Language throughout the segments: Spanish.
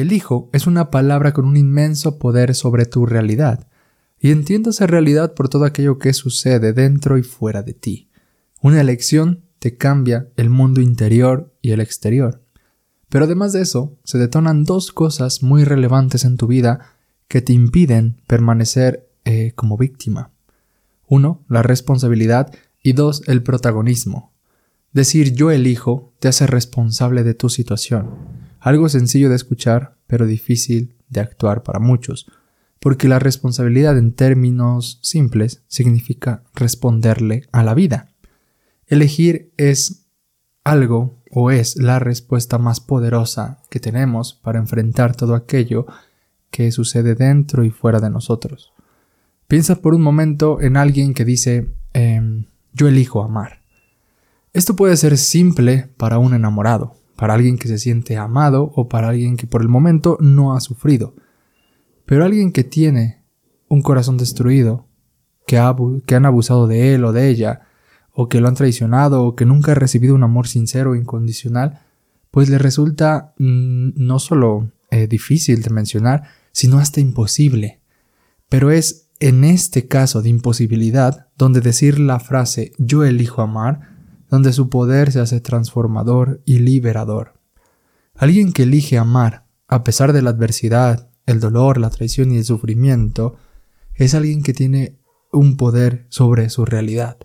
Elijo es una palabra con un inmenso poder sobre tu realidad, y entiéndase realidad por todo aquello que sucede dentro y fuera de ti. Una elección te cambia el mundo interior y el exterior. Pero además de eso, se detonan dos cosas muy relevantes en tu vida que te impiden permanecer eh, como víctima. Uno, la responsabilidad y dos, el protagonismo. Decir yo elijo te hace responsable de tu situación. Algo sencillo de escuchar, pero difícil de actuar para muchos, porque la responsabilidad en términos simples significa responderle a la vida. Elegir es algo o es la respuesta más poderosa que tenemos para enfrentar todo aquello que sucede dentro y fuera de nosotros. Piensa por un momento en alguien que dice em, yo elijo amar. Esto puede ser simple para un enamorado, para alguien que se siente amado o para alguien que por el momento no ha sufrido. Pero alguien que tiene un corazón destruido, que, que han abusado de él o de ella, o que lo han traicionado, o que nunca ha recibido un amor sincero e incondicional, pues le resulta mm, no solo eh, difícil de mencionar, sino hasta imposible. Pero es en este caso de imposibilidad donde decir la frase yo elijo amar, donde su poder se hace transformador y liberador. Alguien que elige amar, a pesar de la adversidad, el dolor, la traición y el sufrimiento, es alguien que tiene un poder sobre su realidad.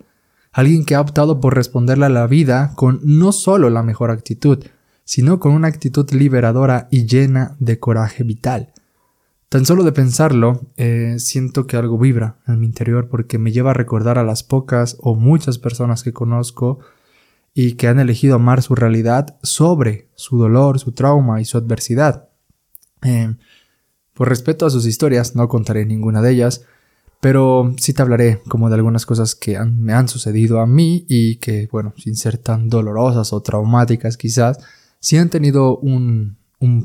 Alguien que ha optado por responderle a la vida con no solo la mejor actitud, sino con una actitud liberadora y llena de coraje vital. Tan solo de pensarlo, eh, siento que algo vibra en mi interior porque me lleva a recordar a las pocas o muchas personas que conozco y que han elegido amar su realidad sobre su dolor, su trauma y su adversidad. Eh, por respeto a sus historias, no contaré ninguna de ellas, pero sí te hablaré como de algunas cosas que me han sucedido a mí y que, bueno, sin ser tan dolorosas o traumáticas quizás, sí han tenido un,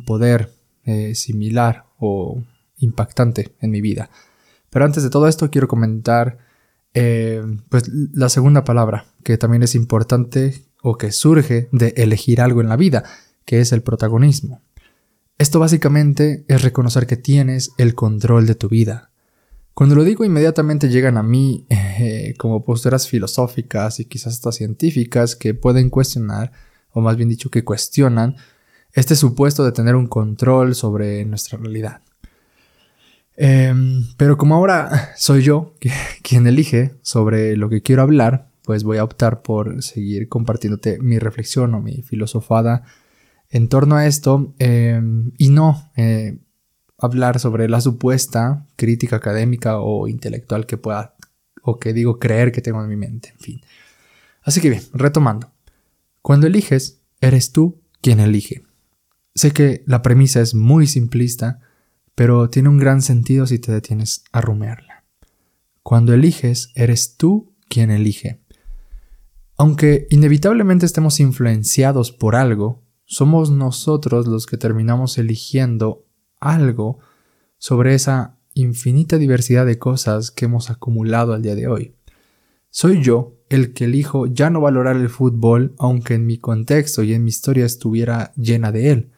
poder eh, similar o impactante en mi vida. Pero antes de todo esto quiero comentar eh, pues la segunda palabra, que también es importante o que surge de elegir algo en la vida, que es el protagonismo. Esto básicamente es reconocer que tienes el control de tu vida. Cuando lo digo inmediatamente llegan a mí eh, como posturas filosóficas y quizás hasta científicas que pueden cuestionar, o más bien dicho que cuestionan, este supuesto de tener un control sobre nuestra realidad. Em, pero como ahora soy yo quien elige sobre lo que quiero hablar, pues voy a optar por seguir compartiéndote mi reflexión o mi filosofada en torno a esto em, y no eh, hablar sobre la supuesta crítica académica o intelectual que pueda o que digo creer que tengo en mi mente, en fin. Así que bien, retomando. Cuando eliges, eres tú quien elige. Sé que la premisa es muy simplista, pero tiene un gran sentido si te detienes a rumearla. Cuando eliges, eres tú quien elige. Aunque inevitablemente estemos influenciados por algo, somos nosotros los que terminamos eligiendo algo sobre esa infinita diversidad de cosas que hemos acumulado al día de hoy. Soy yo el que elijo ya no valorar el fútbol aunque en mi contexto y en mi historia estuviera llena de él.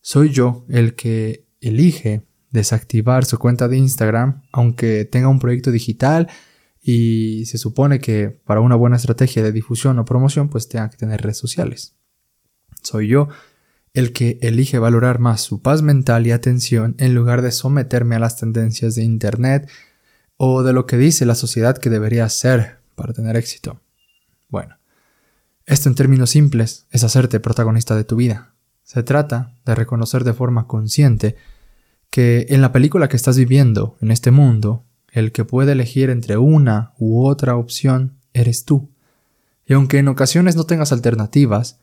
Soy yo el que elige desactivar su cuenta de Instagram, aunque tenga un proyecto digital y se supone que para una buena estrategia de difusión o promoción pues tenga que tener redes sociales. Soy yo el que elige valorar más su paz mental y atención en lugar de someterme a las tendencias de Internet o de lo que dice la sociedad que debería ser para tener éxito. Bueno, esto en términos simples es hacerte protagonista de tu vida. Se trata de reconocer de forma consciente que en la película que estás viviendo, en este mundo, el que puede elegir entre una u otra opción eres tú. Y aunque en ocasiones no tengas alternativas,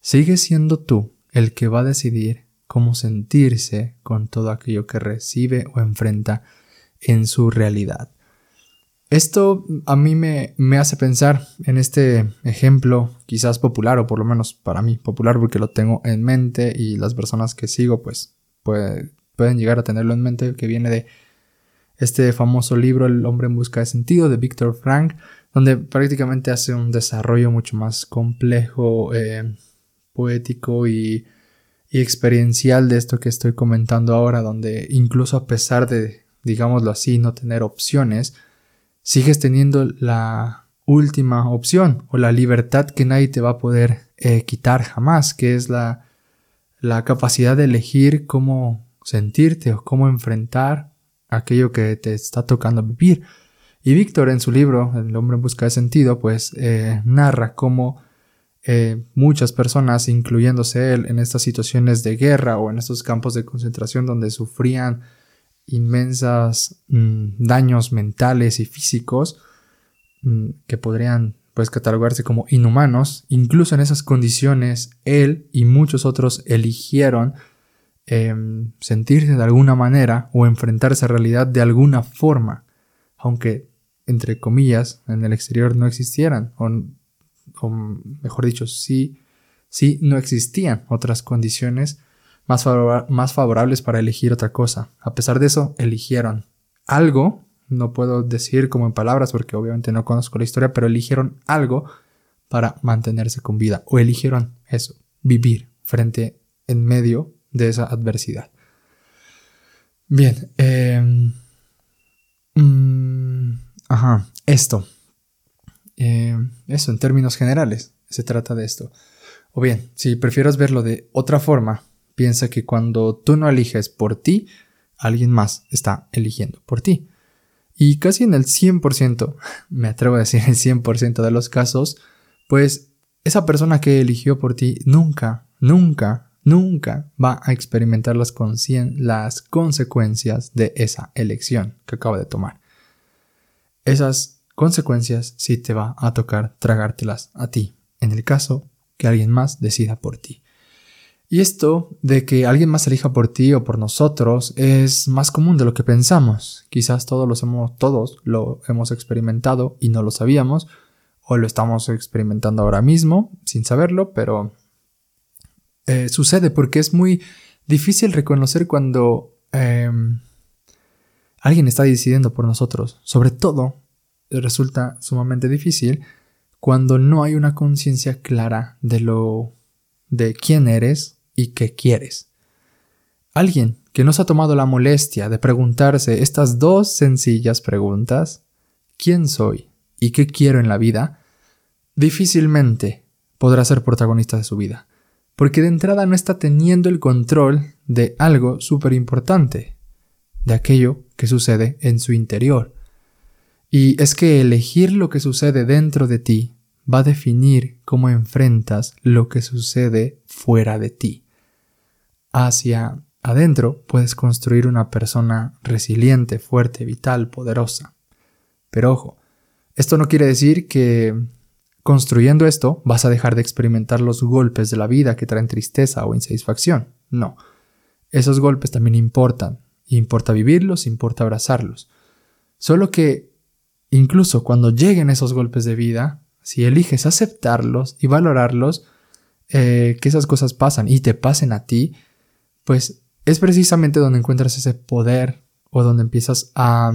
sigues siendo tú el que va a decidir cómo sentirse con todo aquello que recibe o enfrenta en su realidad. Esto a mí me, me, hace pensar en este ejemplo quizás popular o por lo menos para mí popular porque lo tengo en mente y las personas que sigo pues, pues pueden llegar a tenerlo en mente, que viene de este famoso libro El hombre en busca de sentido de Víctor Frank, donde prácticamente hace un desarrollo mucho más complejo, eh, poético y, y experiencial de esto que estoy comentando ahora, donde incluso a pesar de, digámoslo así, no tener opciones, sigues teniendo la última opción o la libertad que nadie te va a poder eh, quitar jamás, que es la, la capacidad de elegir cómo sentirte o cómo enfrentar aquello que te está tocando vivir. Y Víctor en su libro, El hombre en busca de sentido, pues eh, narra cómo eh, muchas personas, incluyéndose él, en estas situaciones de guerra o en estos campos de concentración donde sufrían inmensos mm, daños mentales y físicos mm, que podrían pues catalogarse como inhumanos, incluso en esas condiciones él y muchos otros eligieron em, sentirse de alguna manera o enfrentarse a realidad de alguna forma, aunque entre comillas en el exterior no existieran o o mejor dicho, sí, sí no existían otras condiciones más, favorables para elegir otra cosa. A pesar de eso, eligieron algo, no puedo decir como en palabras porque obviamente no conozco la historia, pero eligieron algo para mantenerse con vida o eligieron eso, vivir frente en medio de esa adversidad. Bien, em, mm, ajá, esto. Eh, eso, en términos generales, se trata de esto. O bien, si prefieres verlo de otra forma, piensa que cuando tú no eliges por ti, alguien más está eligiendo por ti. Y casi en el 100%, me atrevo a decir el 100% de los casos, pues esa persona que eligió por ti nunca, nunca, nunca va a experimentar las, las consecuencias de esa elección que acaba de tomar. Esas consecuencias si te va a tocar tragártelas a ti, en el caso que alguien más decida por ti. Y esto de que alguien más elija por ti o por nosotros es más común de lo que pensamos. Quizás todos, los hemos, todos lo hemos experimentado y no lo sabíamos, o lo estamos experimentando ahora mismo sin saberlo, pero eh, sucede porque es muy difícil reconocer cuando em, alguien está decidiendo por nosotros, sobre todo resulta sumamente difícil cuando no hay una conciencia clara de lo de quién eres y qué quieres. Alguien que no se ha tomado la molestia de preguntarse estas dos sencillas preguntas, ¿quién soy y qué quiero en la vida? difícilmente podrá ser protagonista de su vida, porque de entrada no está teniendo el control de algo súper importante, de aquello que sucede en su interior, y es que elegir lo que sucede dentro de ti va a definir cómo enfrentas lo que sucede fuera de ti. Hacia adentro puedes construir una persona resiliente, fuerte, vital, poderosa. Pero ojo, esto no quiere decir que construyendo esto vas a dejar de experimentar los golpes de la vida que traen tristeza o insatisfacción. No, esos golpes también importan. Importa vivirlos, importa abrazarlos. Solo que Incluso cuando lleguen esos golpes de vida, si eliges aceptarlos y valorarlos, eh, que esas cosas pasan y te pasen a ti, pues es precisamente donde encuentras ese poder o donde empiezas a,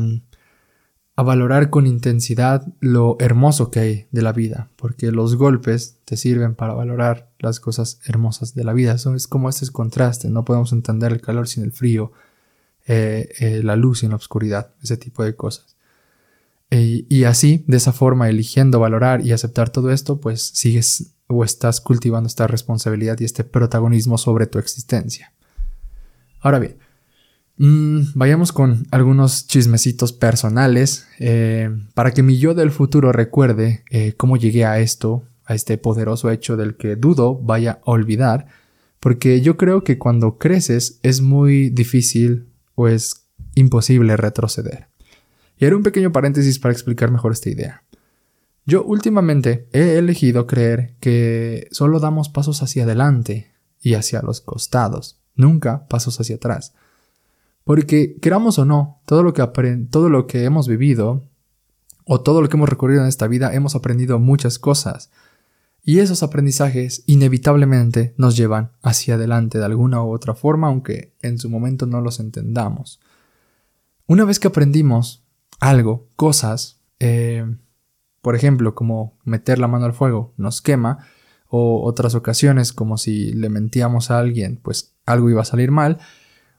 a valorar con intensidad lo hermoso que hay de la vida, porque los golpes te sirven para valorar las cosas hermosas de la vida. Es como este contraste, no podemos entender el calor sin el frío, eh, eh, la luz sin la oscuridad, ese tipo de cosas. Y, así, de esa forma, eligiendo valorar y aceptar todo esto, pues sigues o estás cultivando esta responsabilidad y este protagonismo sobre tu existencia. Ahora bien, mm, vayamos con algunos chismecitos personales eh, para que mi yo del futuro recuerde eh, cómo llegué a esto, a este poderoso hecho del que dudo vaya a olvidar, porque yo creo que cuando creces es muy difícil o es imposible retroceder. Y haré un pequeño paréntesis para explicar mejor esta idea. Yo últimamente he elegido creer que solo damos pasos hacia adelante y hacia los costados, nunca pasos hacia atrás. Porque queramos o no, todo lo que, todo lo que hemos vivido o todo lo que hemos recorrido en esta vida hemos aprendido muchas cosas. Y esos aprendizajes inevitablemente nos llevan hacia adelante de alguna u otra forma, aunque en su momento no los entendamos. Una vez que aprendimos algo, cosas, eh, por ejemplo, como meter la mano al fuego nos quema, o otras ocasiones como si le mentíamos a alguien, pues algo iba a salir mal,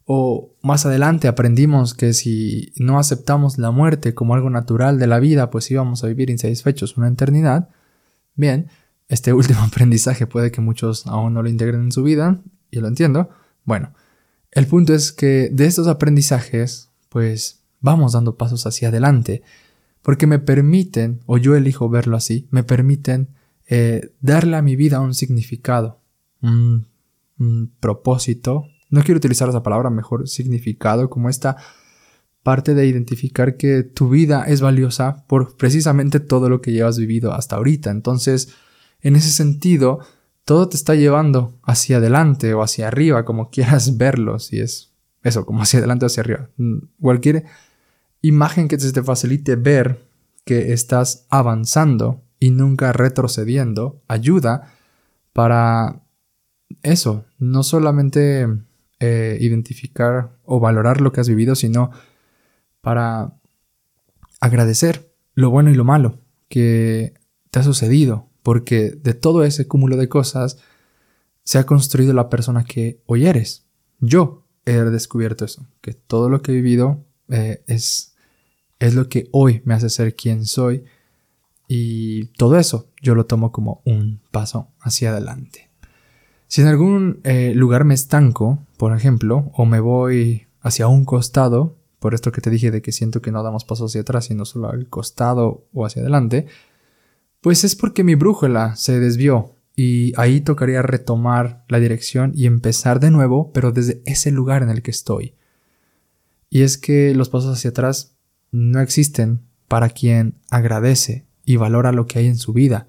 o más adelante aprendimos que si no aceptamos la muerte como algo natural de la vida, pues íbamos a vivir insatisfechos una eternidad. Bien, este último aprendizaje puede que muchos aún no lo integren en su vida, y lo entiendo. Bueno, el punto es que de estos aprendizajes, pues vamos dando pasos hacia adelante, porque me permiten, o yo elijo verlo así, me permiten eh, darle a mi vida un significado, un propósito, no quiero utilizar esa palabra, mejor significado, como esta parte de identificar que tu vida es valiosa por precisamente todo lo que llevas vivido hasta ahorita. Entonces, en ese sentido, todo te está llevando hacia adelante o hacia arriba, como quieras verlo, si es eso, como hacia adelante o hacia arriba. Mm, cualquier imagen que te facilite ver que estás avanzando y nunca retrocediendo ayuda para eso, no solamente eh, identificar o valorar lo que has vivido, sino para agradecer lo bueno y lo malo que te ha sucedido, porque de todo ese cúmulo de cosas se ha construido la persona que hoy eres. Yo he descubierto eso, que todo lo que he vivido eh, es, es lo que hoy me hace ser quien soy y todo eso yo lo tomo como un paso hacia adelante. Si en algún eh, lugar me estanco, por ejemplo, o me voy hacia un costado, por esto que te dije de que siento que no damos pasos hacia atrás, sino solo al costado o hacia adelante, pues es porque mi brújula se desvió y ahí tocaría retomar la dirección y empezar de nuevo, pero desde ese lugar en el que estoy. Y es que los pasos hacia atrás no existen para quien agradece y valora lo que hay en su vida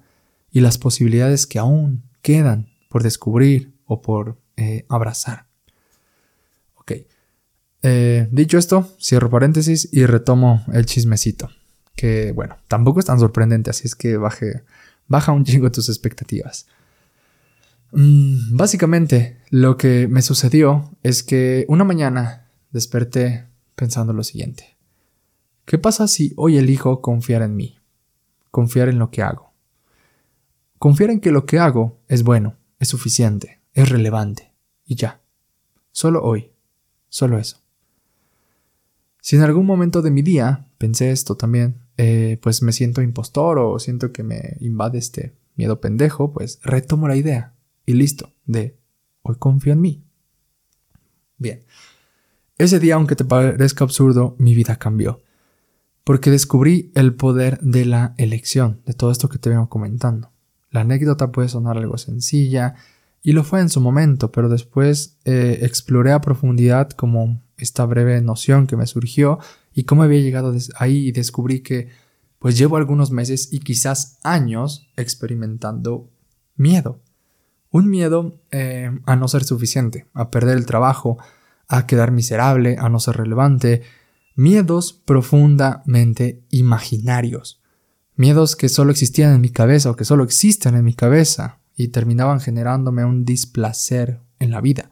y las posibilidades que aún quedan por descubrir o por eh, abrazar. Ok. Eh, dicho esto, cierro paréntesis y retomo el chismecito. Que bueno, tampoco es tan sorprendente, así es que baje, baja un chingo tus expectativas. Mm, básicamente, lo que me sucedió es que una mañana desperté pensando lo siguiente. ¿Qué pasa si hoy elijo confiar en mí? Confiar en lo que hago. Confiar en que lo que hago es bueno es suficiente, es relevante, y ya. Solo hoy, solo eso. Si en algún momento de mi día pensé esto también, eh, pues me siento impostor o siento que me invade este miedo pendejo, pues retomo la idea y listo, de hoy confío en mí. Bien, ese día, aunque te parezca absurdo, mi vida cambió. Porque descubrí el poder de la elección, de todo esto que te vengo comentando. La anécdota puede sonar algo sencilla, y lo fue en su momento, pero después eh, exploré a profundidad como esta breve noción que me surgió y cómo había llegado ahí y descubrí que pues llevo algunos meses y quizás años experimentando miedo. Un miedo eh, a no ser suficiente, a perder el trabajo, a quedar miserable, a no ser relevante, miedos profundamente imaginarios. Miedos que solo existían en mi cabeza o que solo existen en mi cabeza y terminaban generándome un displacer en la vida.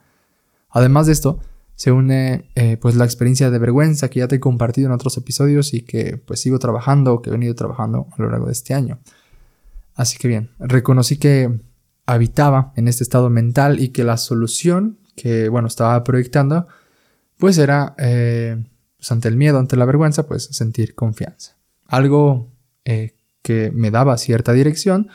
Además de esto, se une eh, pues la experiencia de vergüenza que ya te he compartido en otros episodios y que pues sigo trabajando o que he venido trabajando a lo largo de este año. Así que bien, reconocí que habitaba en este estado mental y que la solución que bueno estaba proyectando pues era eh, pues, ante el miedo, ante la vergüenza, pues sentir confianza. Algo eh, que me daba cierta dirección,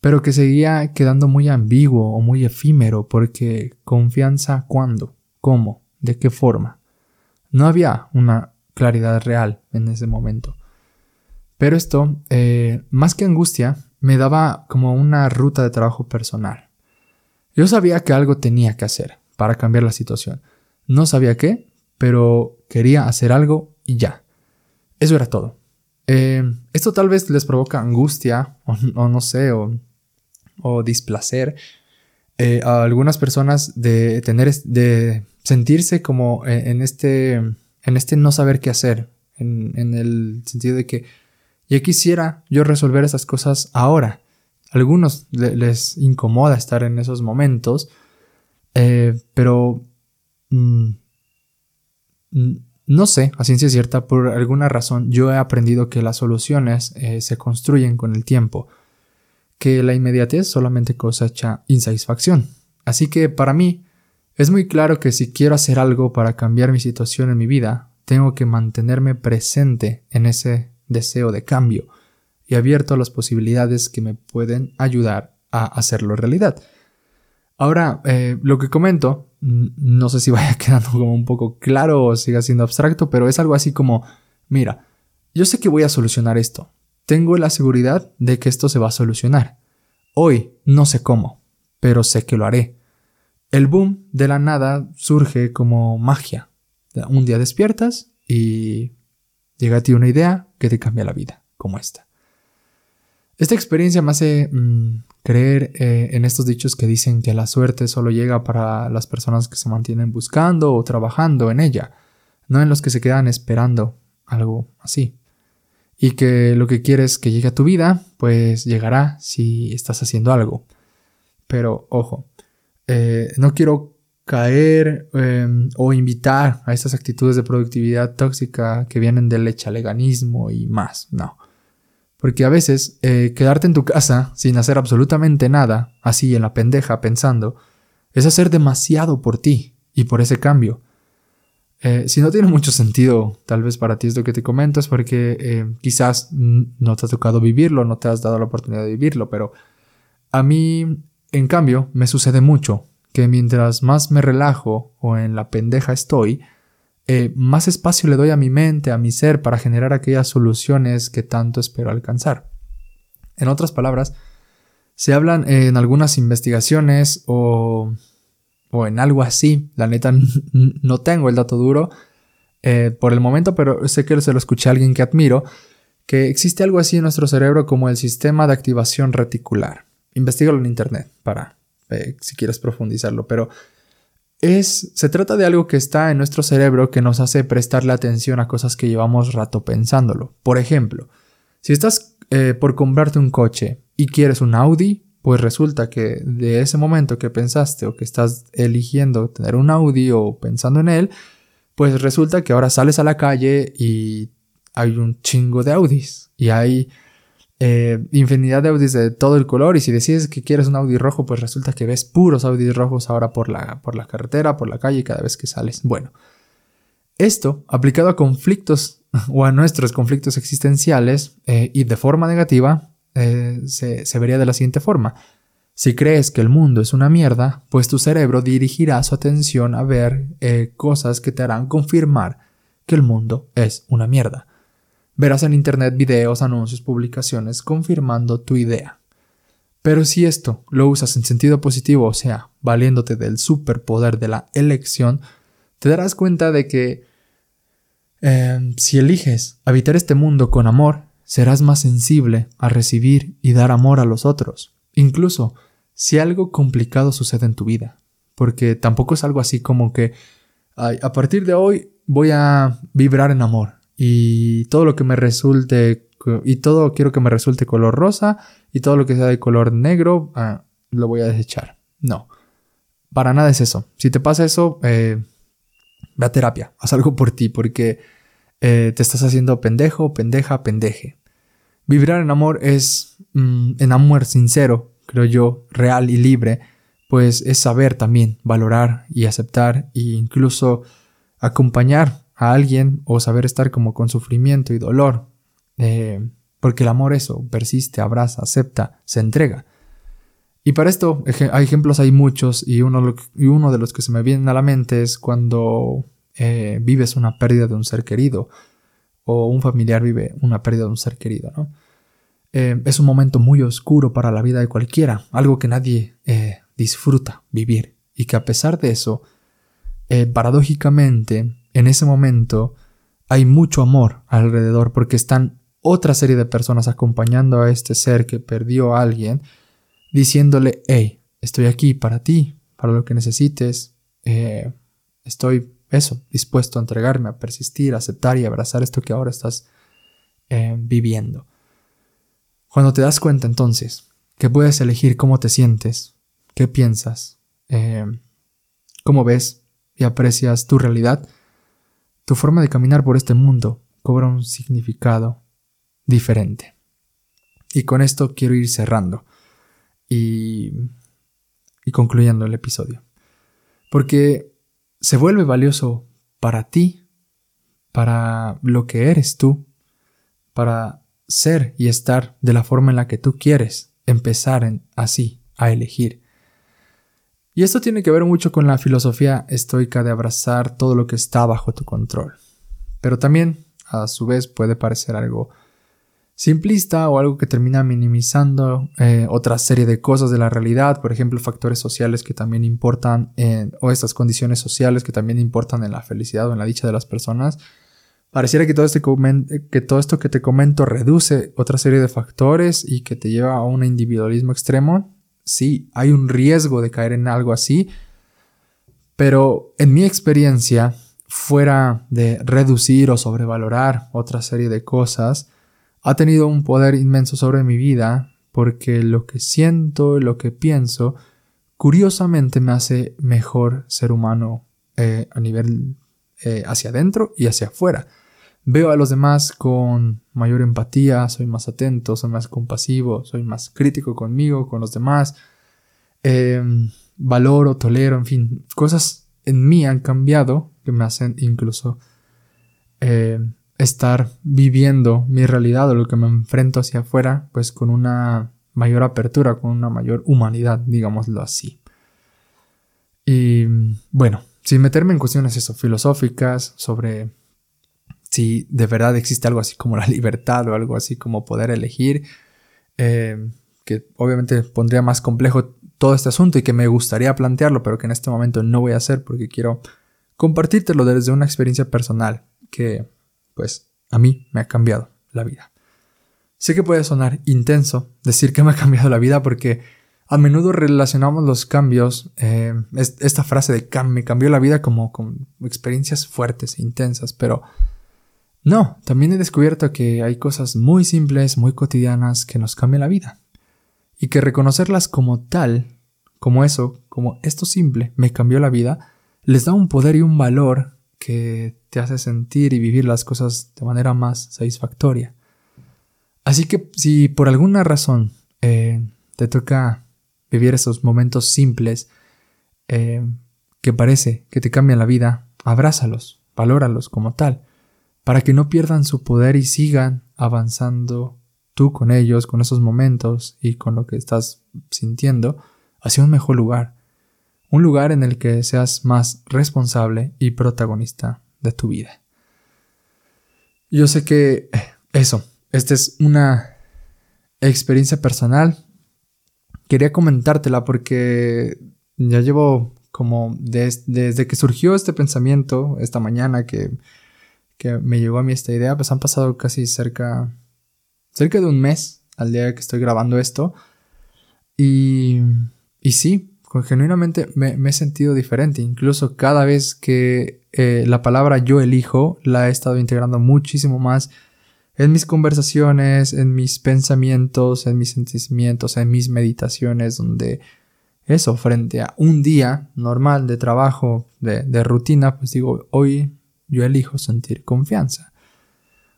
pero que seguía quedando muy ambiguo o muy efímero porque confianza cuándo, cómo, de qué forma. No había una claridad real en ese momento. Pero esto, eh, más que angustia, me daba como una ruta de trabajo personal. Yo sabía que algo tenía que hacer para cambiar la situación. No sabía qué, pero quería hacer algo y ya. Eso era todo. Eh, esto tal vez les provoca angustia o, no sé, o, displacer eh, a algunas personas de tener, de sentirse como e, en este, en este no saber qué hacer, en, el sentido de que ya quisiera yo resolver esas cosas ahora. Algunos les incomoda estar en esos momentos, eh, pero mm, no sé, a ciencia cierta, por alguna razón yo he aprendido que las soluciones eh, se construyen con el tiempo, que la inmediatez solamente cosecha insatisfacción. Así que para mí es muy claro que si quiero hacer algo para cambiar mi situación en mi vida, tengo que mantenerme presente en ese deseo de cambio y abierto a las posibilidades que me pueden ayudar a hacerlo realidad. Ahora, eh, lo que comento, no sé si vaya quedando como un poco claro o siga siendo abstracto, pero es algo así como, mira, yo sé que voy a solucionar esto. Tengo la seguridad de que esto se va a solucionar. Hoy no sé cómo, pero sé que lo haré. El boom de la nada surge como magia. Un día despiertas y llega a ti una idea que te cambia la vida, como esta. Esta experiencia me hace mm, creer eh, en estos dichos que dicen que la suerte solo llega para las personas que se mantienen buscando o trabajando en ella, no en los que se quedan esperando algo así. Y que lo que quieres que llegue a tu vida, pues llegará si estás haciendo algo. Pero ojo, eh, no quiero caer em, o invitar a estas actitudes de productividad tóxica que vienen del echaleganismo y más, no. Porque a veces eh, quedarte en tu casa sin hacer absolutamente nada, así en la pendeja pensando, es hacer demasiado por ti y por ese cambio. Eh, si no tiene mucho sentido, tal vez para ti es lo que te comento, es porque eh, quizás no te ha tocado vivirlo, no te has dado la oportunidad de vivirlo, pero a mí, en cambio, me sucede mucho que mientras más me relajo o en la pendeja estoy, eh, más espacio le doy a mi mente, a mi ser, para generar aquellas soluciones que tanto espero alcanzar. En otras palabras, se hablan en algunas investigaciones o, o en algo así, la neta no tengo el dato duro eh, por el momento, pero sé que se lo escuché a alguien que admiro, que existe algo así en nuestro cerebro como el sistema de activación reticular. Investígalo en internet para eh, si quieres profundizarlo, pero es, se trata de algo que está en nuestro cerebro que nos hace prestarle atención a cosas que llevamos rato pensándolo. Por ejemplo, si estás eh, por comprarte un coche y quieres un Audi, pues resulta que de ese momento que pensaste o que estás eligiendo tener un Audi o pensando en él, pues resulta que ahora sales a la calle y hay un chingo de Audis y hay eh, infinidad de Audis de todo el color y si decides que quieres un Audi rojo, pues resulta que ves puros Audis rojos ahora por la, por la carretera, por la calle cada vez que sales. Bueno, esto aplicado a conflictos o a nuestros conflictos existenciales eh, y de forma negativa eh, se, se vería de la siguiente forma. Si crees que el mundo es una mierda, pues tu cerebro dirigirá su atención a ver cosas que te harán confirmar que el mundo es una mierda. Verás en Internet videos, anuncios, publicaciones confirmando tu idea. Pero si esto lo usas en sentido positivo, o sea, valiéndote del superpoder de la elección, te darás cuenta de que em, si eliges habitar este mundo con amor, serás más sensible a recibir y dar amor a los otros, incluso si algo complicado sucede en tu vida, porque tampoco es algo así como que a partir de hoy voy a vibrar en amor, y todo lo que me resulte y todo quiero que me resulte color rosa y todo lo que sea de color negro ah, lo voy a desechar. No, para nada es eso. Si te pasa eso, eh, ve a terapia, haz algo por ti porque eh, te estás haciendo pendejo, pendeja, pendeje. Vibrar en amor es mm, en amor sincero, creo yo, real y libre, pues es saber también valorar y aceptar e incluso acompañar a alguien o saber estar como con sufrimiento y dolor. Eh, porque el amor eso, persiste, abraza, acepta, se entrega. Y para esto hay ejemplos, hay muchos, y uno, y uno de los que se me vienen a la mente es cuando eh, vives una pérdida de un ser querido, o un familiar vive una pérdida de un ser querido, ¿no? Eh, es un momento muy oscuro para la vida de cualquiera, algo que nadie disfruta vivir, y que a pesar de eso, paradójicamente, en ese momento hay mucho amor alrededor porque están otra serie de personas acompañando a este ser que perdió a alguien, diciéndole, hey, estoy aquí para ti, para lo que necesites, eh, estoy eso, dispuesto a entregarme, a persistir, a aceptar y abrazar esto que ahora estás eh, viviendo. Cuando te das cuenta entonces que puedes elegir cómo te sientes, qué piensas, eh, cómo ves y aprecias tu realidad, tu forma de caminar por este mundo cobra un significado diferente. Y con esto quiero ir cerrando. y, y concluyendo el episodio. Porque se vuelve valioso para ti, para lo que eres tú, para ser y estar de la forma en la que tú quieres empezar así a elegir. Y esto tiene que ver mucho con la filosofía estoica de abrazar todo lo que está bajo tu control. Pero también, a su vez, puede parecer algo simplista o algo que termina minimizando eh, otra serie de cosas de la realidad, por ejemplo, factores sociales que también importan en, o estas condiciones sociales que también importan en la felicidad o en la dicha de las personas. Pareciera que todo, este que todo esto que te comento reduce otra serie de factores y que te lleva a un individualismo extremo. Sí, hay un riesgo de caer en algo así, pero en mi experiencia, fuera de reducir o sobrevalorar otra serie de cosas, ha tenido un poder inmenso sobre mi vida porque lo que siento, lo que pienso, curiosamente me hace mejor ser humano eh, a nivel eh, hacia adentro y hacia afuera. Veo a los demás con mayor empatía, soy más atento, soy más compasivo, soy más crítico conmigo, con los demás. Em, valoro, tolero, en fin, cosas en mí han cambiado que me hacen incluso em, estar viviendo mi realidad o lo que me enfrento hacia afuera, pues con una mayor apertura, con una mayor humanidad, digámoslo así. Y bueno, sin meterme en cuestiones eso, filosóficas, sobre si de verdad existe algo así como la libertad o algo así como poder elegir, eh, que obviamente pondría más complejo todo este asunto y que me gustaría plantearlo, pero que en este momento no voy a hacer porque quiero compartírtelo desde una experiencia personal que pues a mí me ha cambiado la vida. Sé que puede sonar intenso decir que me ha cambiado la vida porque a menudo relacionamos los cambios, eh, esta frase de me cambió la vida como con experiencias fuertes e intensas, pero no, también he descubierto que hay cosas muy simples, muy cotidianas que nos cambian la vida. Y que reconocerlas como tal, como eso, como esto simple, me cambió la vida, les da un poder y un valor que te hace sentir y vivir las cosas de manera más satisfactoria. Así que si por alguna razón eh, te toca vivir esos momentos simples eh, que parece que te cambian la vida, abrázalos, valóralos como tal, para que no pierdan su poder y sigan avanzando tú con ellos, con esos momentos y con lo que estás sintiendo, hacia un mejor lugar, un lugar en el que seas más responsable y protagonista de tu vida. Yo sé que eso, esta es una experiencia personal. Quería comentártela porque ya llevo como desde que surgió este pensamiento esta mañana que, que me llegó a mí esta idea, pues han pasado casi cerca, cerca de un mes al día que estoy grabando esto. Y, y sí, genuinamente me, he sentido diferente. Incluso cada vez que eh, la palabra yo elijo la he estado integrando muchísimo más en mis conversaciones, en mis pensamientos, en mis sentimientos, en mis meditaciones, donde eso, frente a un día normal de trabajo, de, rutina, pues digo, hoy yo elijo sentir confianza.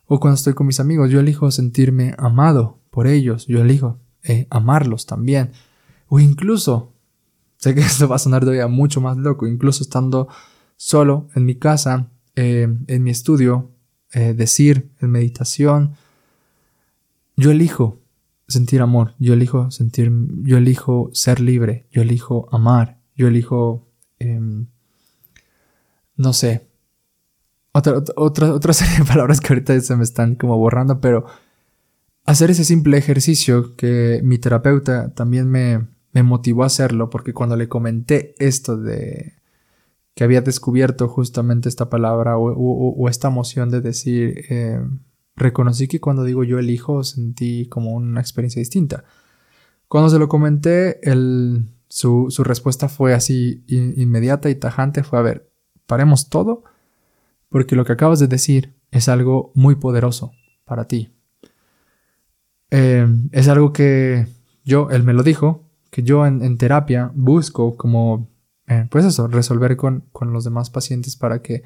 O cuando estoy con mis amigos, yo elijo sentirme amado por ellos, yo elijo eh, amarlos también. O incluso Sé que esto va a sonar todavía mucho más loco, incluso estando solo en mi casa, eh, en mi estudio, eh, decir en meditación, yo elijo sentir amor, yo elijo sentir, yo elijo ser libre, yo elijo amar, yo elijo, em, no sé, otra, serie de palabras que ahorita se me están como borrando, pero hacer ese simple ejercicio que mi terapeuta también me, me motivó a hacerlo porque cuando le comenté esto de que había descubierto justamente esta palabra o, esta emoción de decir, eh, reconocí que cuando digo yo elijo sentí como una experiencia distinta. Cuando se lo comenté, su, respuesta fue así inmediata y tajante, fue a ver, paremos todo porque lo que acabas de decir es algo muy poderoso para ti. Eh, es algo que yo, él me lo dijo, que yo en, terapia busco como, eh, pues eso, resolver con, con los demás pacientes para que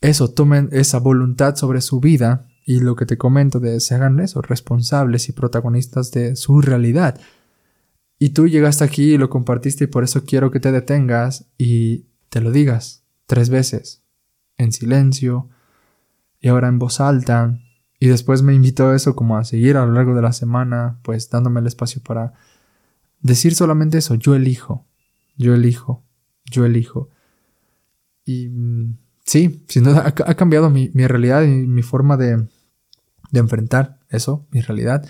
eso, tomen esa voluntad sobre su vida y lo que te comento de se hagan eso, responsables y protagonistas de su realidad. Y tú llegaste aquí y lo compartiste y por eso quiero que te detengas y te lo digas tres veces, en silencio y ahora en voz alta. Y después me invitó a eso como a seguir a lo largo de la semana, pues dándome el espacio para decir solamente eso, yo elijo, yo elijo, yo elijo. Y mm, sí, sin duda ha, cambiado mi, realidad y mi forma de, de enfrentar eso, mi realidad.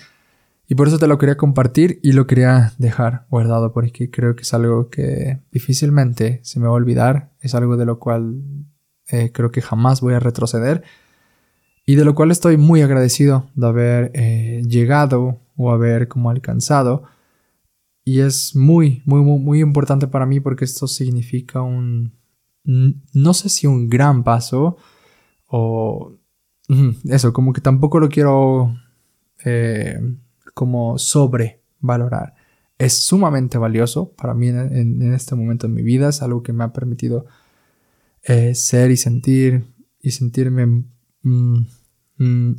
Y por eso te lo quería compartir y lo quería dejar guardado porque creo que es algo que difícilmente se me va a olvidar. Es algo de lo cual eh, creo que jamás voy a retroceder. Y de lo cual estoy muy agradecido de haber eh, llegado o haber como alcanzado. Y es muy, muy, muy, muy importante para mí porque esto significa un, no sé si un gran paso o eso, como que tampoco lo quiero eh, como sobrevalorar. Es sumamente valioso para mí en, este momento en mi vida. Es algo que me ha permitido eh, ser y sentir y sentirme un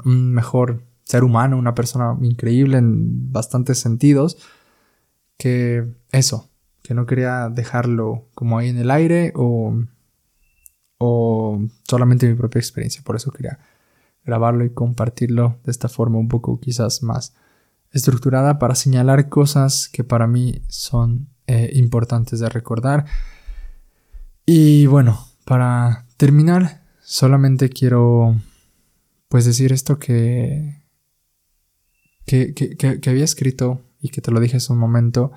mejor ser humano, una persona increíble en bastantes sentidos. Que eso, que no quería dejarlo como ahí en el aire o, o solamente mi propia experiencia. Por eso quería grabarlo y compartirlo de esta forma un poco quizás más estructurada para señalar cosas que para mí son eh, importantes de recordar. Y bueno, para terminar, solamente quiero pues decir esto que, que, que, había escrito y que te lo dije hace un momento,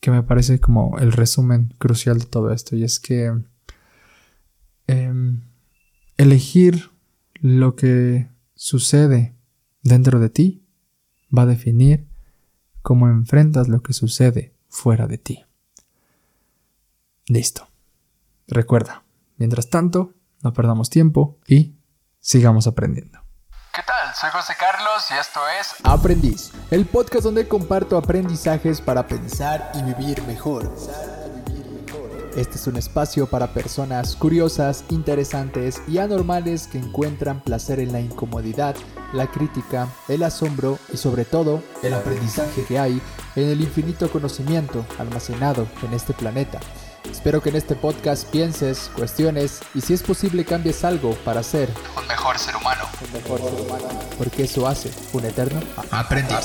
que me parece como el resumen crucial de todo esto, y es que em, elegir lo que sucede dentro de ti va a definir cómo enfrentas lo que sucede fuera de ti. Listo. Recuerda, mientras tanto, no perdamos tiempo y sigamos aprendiendo. ¿Qué tal? Soy José Carlos y esto es Aprendiz, el podcast donde comparto aprendizajes para pensar y vivir mejor. Este es un espacio para personas curiosas, interesantes y anormales que encuentran placer en la incomodidad, la crítica, el asombro y sobre todo el aprendizaje que hay en el infinito conocimiento almacenado en este planeta. Espero que en este podcast pienses, cuestiones y si es posible cambies algo para ser un mejor ser humano. Porque eso hace un eterno aprendiz.